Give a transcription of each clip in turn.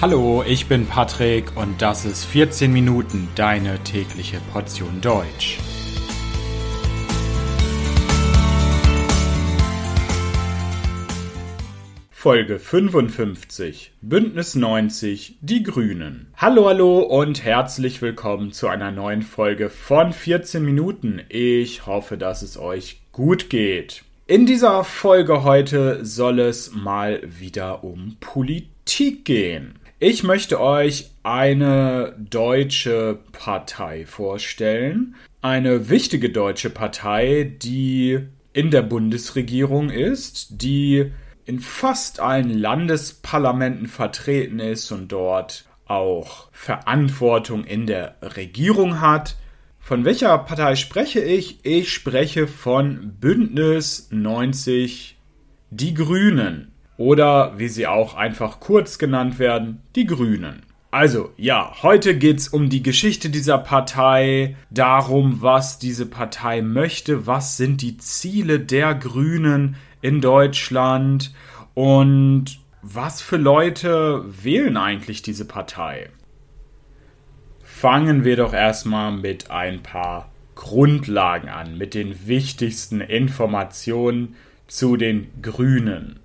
Hallo, ich bin Patrick und das ist 14 Minuten deine tägliche Portion Deutsch. Folge 55 Bündnis 90 Die Grünen. Hallo, hallo und herzlich willkommen zu einer neuen Folge von 14 Minuten. Ich hoffe, dass es euch gut geht. In dieser Folge heute soll es mal wieder um Politik gehen. Ich möchte euch eine deutsche Partei vorstellen. Eine wichtige deutsche Partei, die in der Bundesregierung ist, die in fast allen Landesparlamenten vertreten ist und dort auch Verantwortung in der Regierung hat. Von welcher Partei spreche ich? Ich spreche von Bündnis 90 Die Grünen oder wie sie auch einfach kurz genannt werden, die Grünen. Also ja, heute geht's um die Geschichte dieser Partei, darum, was diese Partei möchte, was sind die Ziele der Grünen, in Deutschland und was für Leute wählen eigentlich diese Partei? Fangen wir doch erstmal mit ein paar Grundlagen an, mit den wichtigsten Informationen zu den Grünen.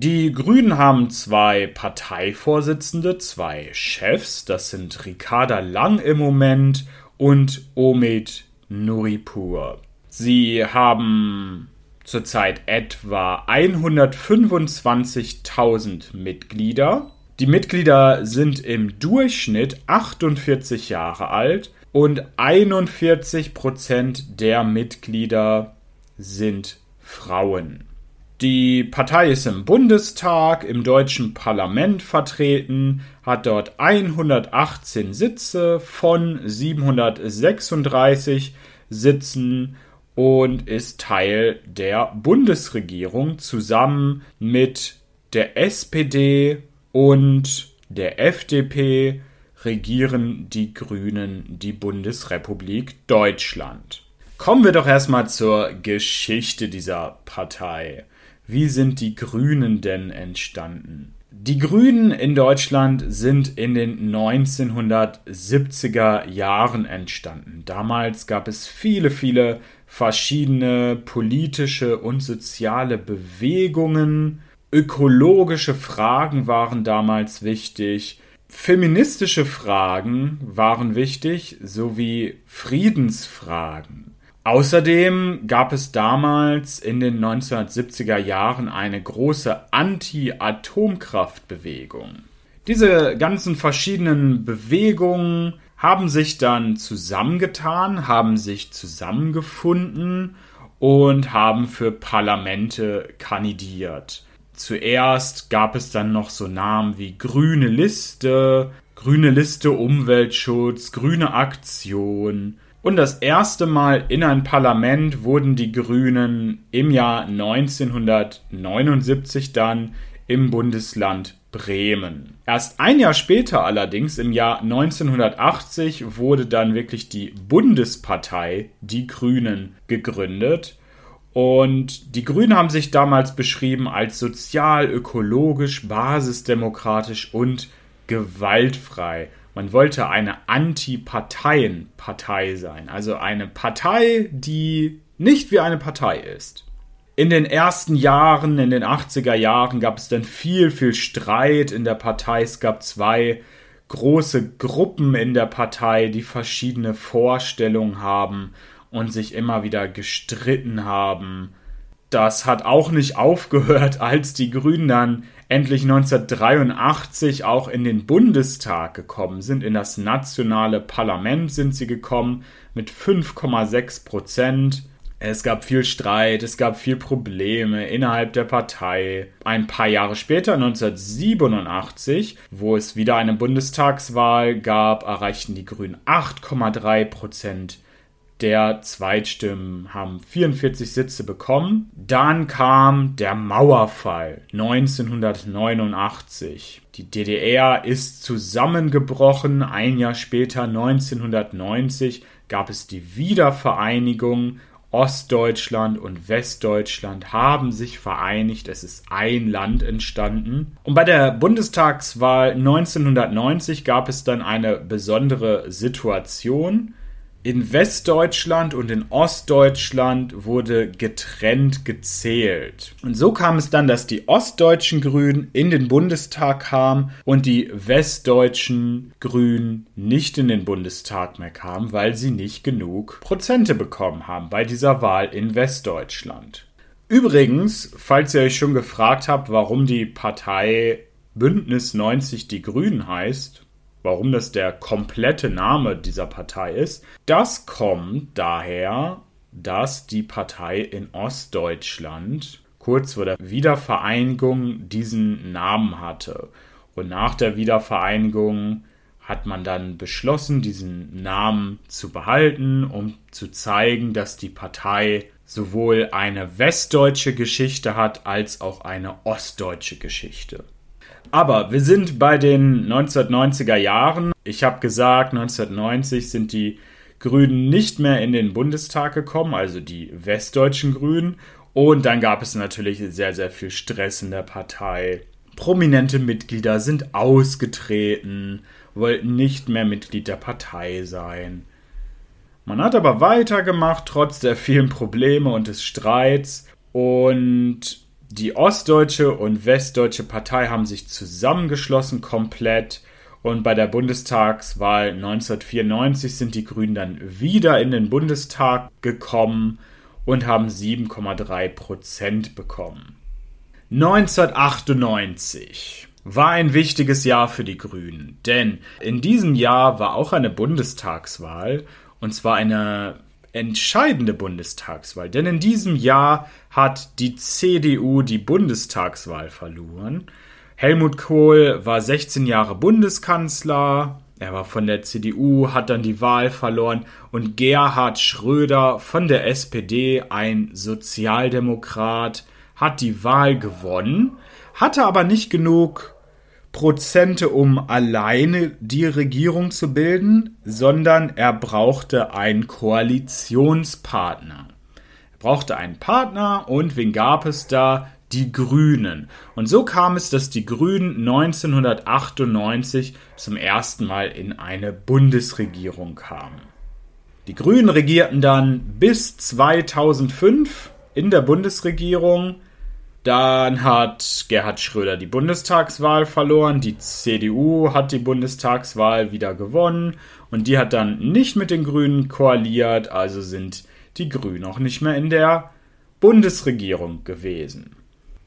Die Grünen haben zwei Parteivorsitzende, zwei Chefs, das sind Ricarda Lang im Moment und Omid Nuripur. Sie haben zurzeit etwa 125.000 Mitglieder. Die Mitglieder sind im Durchschnitt 48 Jahre alt und 41 Prozent der Mitglieder sind Frauen. Die Partei ist im Bundestag, im deutschen Parlament vertreten, hat dort 118 Sitze von 736 Sitzen und ist Teil der Bundesregierung zusammen mit der SPD und der FDP regieren die Grünen die Bundesrepublik Deutschland. Kommen wir doch erstmal zur Geschichte dieser Partei. Wie sind die Grünen denn entstanden? Die Grünen in Deutschland sind in den 1970er Jahren entstanden. Damals gab es viele, viele verschiedene politische und soziale Bewegungen. Ökologische Fragen waren damals wichtig. Feministische Fragen waren wichtig, sowie Friedensfragen. Außerdem gab es damals in den 1970er Jahren eine große Anti-Atomkraftbewegung. Diese ganzen verschiedenen Bewegungen haben sich dann zusammengetan, haben sich zusammengefunden und haben für Parlamente kandidiert. Zuerst gab es dann noch so Namen wie Grüne Liste, Grüne Liste Umweltschutz, Grüne Aktion. Und das erste Mal in ein Parlament wurden die Grünen im Jahr 1979 dann im Bundesland Bremen. Erst ein Jahr später allerdings, im Jahr 1980, wurde dann wirklich die Bundespartei, die Grünen, gegründet. Und die Grünen haben sich damals beschrieben als sozial, ökologisch, basisdemokratisch und gewaltfrei. Man wollte eine Anti-Parteien-Partei sein, also eine Partei, die nicht wie eine Partei ist in den ersten Jahren, in den 80er Jahren, gab es dann viel, viel Streit in der Partei. Es gab zwei große Gruppen in der Partei, die verschiedene Vorstellungen haben und sich immer wieder gestritten haben. Das hat auch nicht aufgehört, als die Grünen dann endlich 1983 auch in den Bundestag gekommen sind. In das nationale Parlament sind sie gekommen mit 5,6 Prozent. Es gab viel Streit, es gab viel Probleme innerhalb der Partei. Ein paar Jahre später, 1987, wo es wieder eine Bundestagswahl gab, erreichten die Grünen 8,3 Prozent der Zweitstimmen, haben 44 Sitze bekommen. Dann kam der Mauerfall 1989. Die DDR ist zusammengebrochen. Ein Jahr später, 1990, gab es die Wiedervereinigung Ostdeutschland und Westdeutschland haben sich vereinigt. Es ist ein Land entstanden. Und bei der Bundestagswahl 1990 gab es dann eine besondere Situation. In Westdeutschland und in Ostdeutschland wurde getrennt gezählt. Und so kam es dann, dass die ostdeutschen Grünen in den Bundestag kamen und die westdeutschen Grünen nicht in den Bundestag mehr kamen, weil sie nicht genug Prozente bekommen haben bei dieser Wahl in Westdeutschland. Übrigens, falls ihr euch schon gefragt habt, warum die Partei Bündnis 90 die Grünen heißt, warum das der komplette Name dieser Partei ist. Das kommt daher, dass die Partei in Ostdeutschland kurz vor der Wiedervereinigung diesen Namen hatte. Und nach der Wiedervereinigung hat man dann beschlossen, diesen Namen zu behalten, um zu zeigen, dass die Partei sowohl eine westdeutsche Geschichte hat als auch eine ostdeutsche Geschichte. Aber wir sind bei den 1990er Jahren. Ich habe gesagt, 1990 sind die Grünen nicht mehr in den Bundestag gekommen, also die westdeutschen Grünen. Und dann gab es natürlich sehr, sehr viel Stress in der Partei. Prominente Mitglieder sind ausgetreten, wollten nicht mehr Mitglied der Partei sein. Man hat aber weitergemacht, trotz der vielen Probleme und des Streits. Und die ostdeutsche und westdeutsche Partei haben sich zusammengeschlossen komplett und bei der Bundestagswahl 1994 sind die Grünen dann wieder in den Bundestag gekommen und haben 7,3 Prozent bekommen. 1998 war ein wichtiges Jahr für die Grünen, denn in diesem Jahr war auch eine Bundestagswahl und zwar eine entscheidende Bundestagswahl. Denn in diesem Jahr hat die CDU die Bundestagswahl verloren. Helmut Kohl war 16 Jahre Bundeskanzler. Er war von der CDU, hat dann die Wahl verloren und Gerhard Schröder von der SPD, ein Sozialdemokrat, hat die Wahl gewonnen, hatte aber nicht genug Prozente, um alleine die Regierung zu bilden, sondern er brauchte einen Koalitionspartner. Er brauchte einen Partner und wen gab es da? Die Grünen. Und so kam es, dass die Grünen 1998 zum ersten Mal in eine Bundesregierung kamen. Die Grünen regierten dann bis 2005 in der Bundesregierung dann hat Gerhard Schröder die Bundestagswahl verloren, die CDU hat die Bundestagswahl wieder gewonnen und die hat dann nicht mit den Grünen koaliert, also sind die Grünen auch nicht mehr in der Bundesregierung gewesen.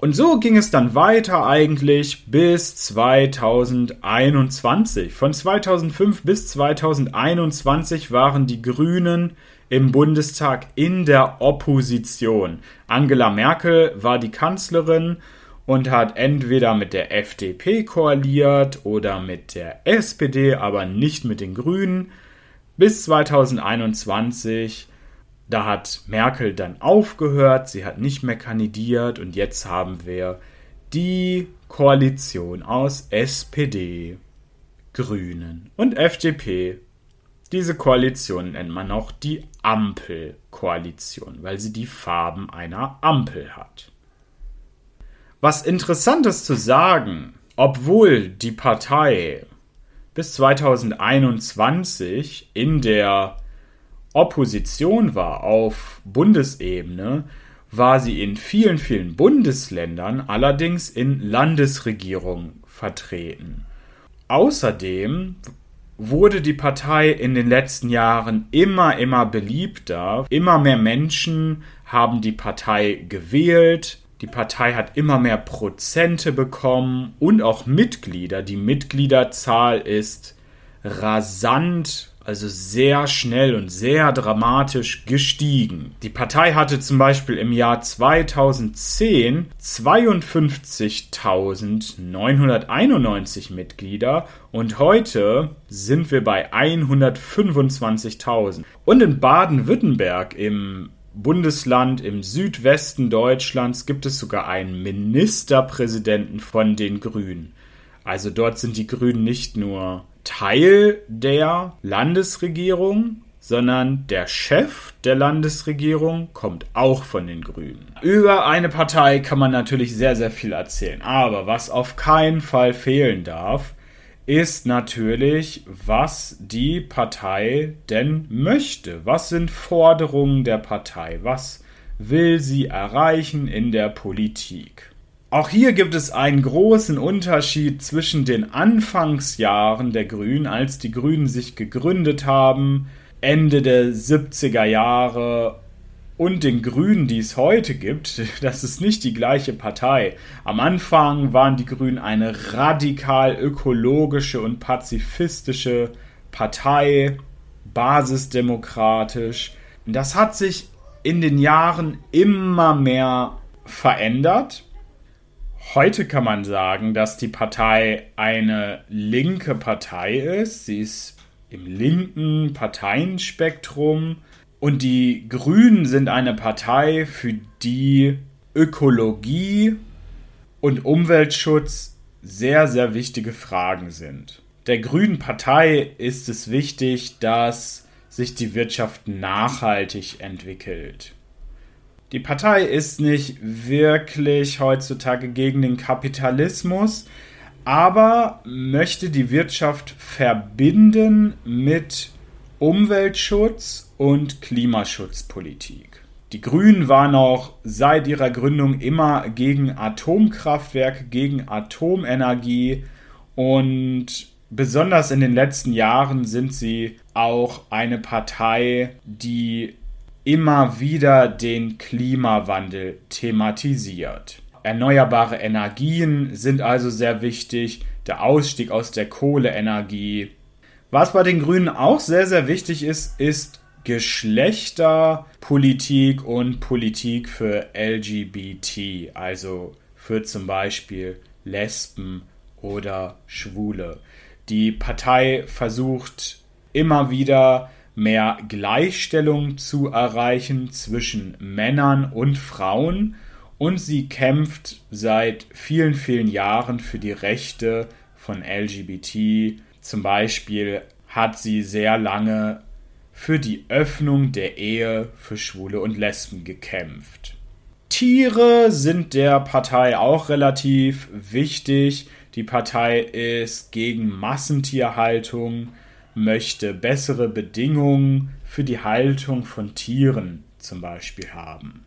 Und so ging es dann weiter eigentlich bis 2021. Von 2005 bis 2021 waren die Grünen im Bundestag in der Opposition. Angela Merkel war die Kanzlerin und hat entweder mit der FDP koaliert oder mit der SPD, aber nicht mit den Grünen. Bis 2021, da hat Merkel dann aufgehört, sie hat nicht mehr kandidiert und jetzt haben wir die Koalition aus SPD, Grünen und FDP diese Koalition nennt man auch die Ampelkoalition, weil sie die Farben einer Ampel hat. Was interessant ist zu sagen, obwohl die Partei bis 2021 in der Opposition war auf Bundesebene, war sie in vielen, vielen Bundesländern allerdings in Landesregierungen vertreten. Außerdem wurde die Partei in den letzten Jahren immer, immer beliebter. Immer mehr Menschen haben die Partei gewählt. Die Partei hat immer mehr Prozente bekommen und auch Mitglieder. Die Mitgliederzahl ist rasant also sehr schnell und sehr dramatisch gestiegen. Die Partei hatte zum Beispiel im Jahr 2010 52.991 Mitglieder und heute sind wir bei 125.000. Und in Baden-Württemberg im Bundesland im Südwesten Deutschlands gibt es sogar einen Ministerpräsidenten von den Grünen. Also dort sind die Grünen nicht nur Teil der Landesregierung, sondern der Chef der Landesregierung kommt auch von den Grünen. Über eine Partei kann man natürlich sehr, sehr viel erzählen. Aber was auf keinen Fall fehlen darf, ist natürlich, was die Partei denn möchte. Was sind Forderungen der Partei? Was will sie erreichen in der Politik? Auch hier gibt es einen großen Unterschied zwischen den Anfangsjahren der Grünen, als die Grünen sich gegründet haben, Ende der 70er Jahre und den Grünen, die es heute gibt, das ist nicht die gleiche Partei. Am Anfang waren die Grünen eine radikal ökologische und pazifistische Partei, basisdemokratisch. Das hat sich in den Jahren immer mehr verändert. Heute kann man sagen, dass die Partei eine linke Partei ist. Sie ist im linken Parteienspektrum und die Grünen sind eine Partei, für die Ökologie und Umweltschutz sehr, sehr wichtige Fragen sind. Der Grünen Partei ist es wichtig, dass sich die Wirtschaft nachhaltig entwickelt. Die Partei ist nicht wirklich heutzutage gegen den Kapitalismus, aber möchte die Wirtschaft verbinden mit Umweltschutz und Klimaschutzpolitik. Die Grünen waren auch seit ihrer Gründung immer gegen Atomkraftwerke, gegen Atomenergie und besonders in den letzten Jahren sind sie auch eine Partei, die immer wieder den Klimawandel thematisiert. Erneuerbare Energien sind also sehr wichtig, der Ausstieg aus der Kohleenergie, was bei den Grünen auch sehr, sehr wichtig ist, ist Geschlechterpolitik und Politik für LGBT, also für zum Beispiel Lesben oder Schwule. Die Partei versucht immer wieder mehr Gleichstellung zu erreichen zwischen Männern und Frauen und sie kämpft seit vielen, vielen Jahren für die Rechte von LGBT zum Beispiel hat sie sehr lange für die Öffnung der Ehe für Schwule und Lesben gekämpft. Tiere sind der Partei auch relativ wichtig. Die Partei ist gegen Massentierhaltung, möchte bessere Bedingungen für die Haltung von Tieren zum Beispiel haben.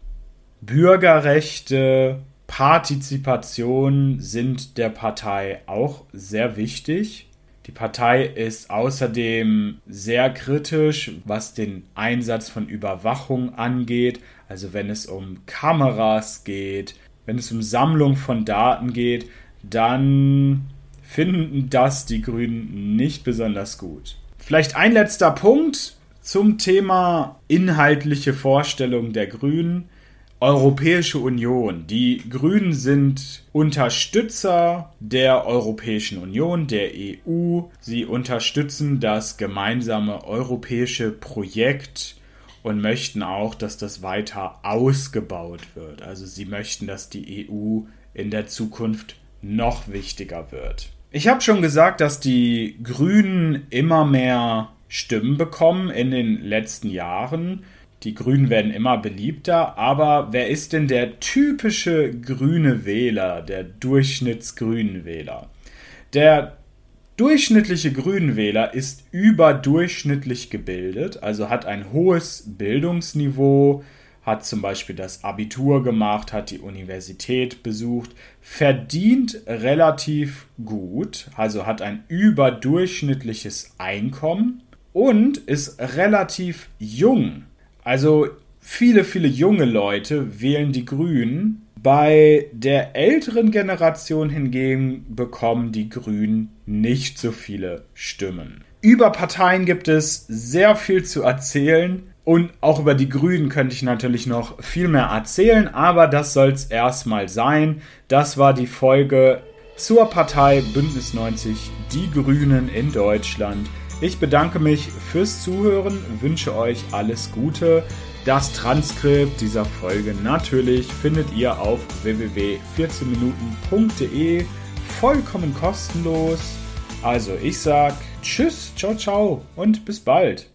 Bürgerrechte, Partizipation sind der Partei auch sehr wichtig. Die Partei ist außerdem sehr kritisch, was den Einsatz von Überwachung angeht, also wenn es um Kameras geht, wenn es um Sammlung von Daten geht, dann finden das die Grünen nicht besonders gut. Vielleicht ein letzter Punkt zum Thema inhaltliche Vorstellung der Grünen. Europäische Union. Die Grünen sind Unterstützer der Europäischen Union, der EU. Sie unterstützen das gemeinsame europäische Projekt und möchten auch, dass das weiter ausgebaut wird. Also sie möchten, dass die EU in der Zukunft noch wichtiger wird. Ich habe schon gesagt, dass die Grünen immer mehr Stimmen bekommen in den letzten Jahren. Die Grünen werden immer beliebter, aber wer ist denn der typische grüne Wähler, der Durchschnittsgrünen Wähler? Der durchschnittliche Grünenwähler ist überdurchschnittlich gebildet, also hat ein hohes Bildungsniveau, hat zum Beispiel das Abitur gemacht, hat die Universität besucht, verdient relativ gut, also hat ein überdurchschnittliches Einkommen und ist relativ jung. Also viele, viele junge Leute wählen die Grünen. Bei der älteren Generation hingegen bekommen die Grünen nicht so viele Stimmen. Über Parteien gibt es sehr viel zu erzählen. Und auch über die Grünen könnte ich natürlich noch viel mehr erzählen, aber das soll es erstmal sein. Das war die Folge zur Partei Bündnis 90 Die Grünen in Deutschland. Ich bedanke mich fürs Zuhören, wünsche euch alles Gute. Das Transkript dieser Folge natürlich findet ihr auf www.14minuten.de vollkommen kostenlos. Also ich sag Tschüss, ciao, ciao und bis bald.